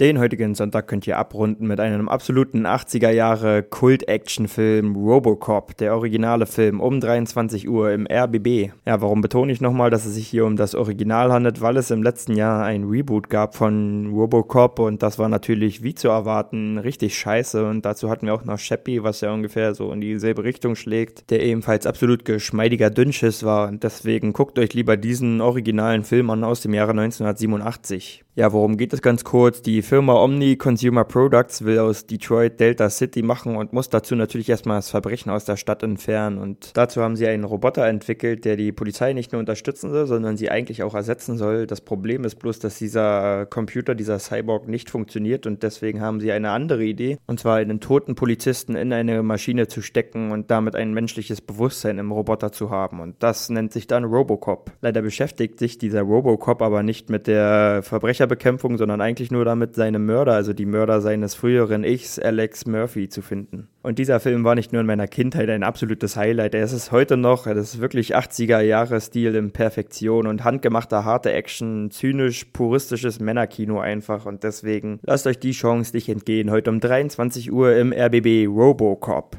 Den heutigen Sonntag könnt ihr abrunden mit einem absoluten 80er Jahre Kult-Action-Film Robocop, der originale Film um 23 Uhr im RBB. Ja, warum betone ich nochmal, dass es sich hier um das Original handelt? Weil es im letzten Jahr ein Reboot gab von Robocop und das war natürlich wie zu erwarten richtig scheiße und dazu hatten wir auch noch Sheppy, was ja ungefähr so in dieselbe Richtung schlägt, der ebenfalls absolut geschmeidiger Dünnschiss war und deswegen guckt euch lieber diesen originalen Film an aus dem Jahre 1987. Ja, worum geht es ganz kurz? Die Firma Omni Consumer Products will aus Detroit Delta City machen und muss dazu natürlich erstmal das Verbrechen aus der Stadt entfernen. Und dazu haben sie einen Roboter entwickelt, der die Polizei nicht nur unterstützen soll, sondern sie eigentlich auch ersetzen soll. Das Problem ist bloß, dass dieser Computer, dieser Cyborg nicht funktioniert und deswegen haben sie eine andere Idee. Und zwar einen toten Polizisten in eine Maschine zu stecken und damit ein menschliches Bewusstsein im Roboter zu haben. Und das nennt sich dann Robocop. Leider beschäftigt sich dieser Robocop aber nicht mit der Verbrecherbekämpfung, sondern eigentlich nur damit, seine Mörder, also die Mörder seines früheren Ichs, Alex Murphy, zu finden. Und dieser Film war nicht nur in meiner Kindheit ein absolutes Highlight, er ist es heute noch, das ist wirklich 80er Jahre Stil in Perfektion und handgemachter harte Action, zynisch puristisches Männerkino einfach und deswegen lasst euch die Chance nicht entgehen, heute um 23 Uhr im RBB Robocop.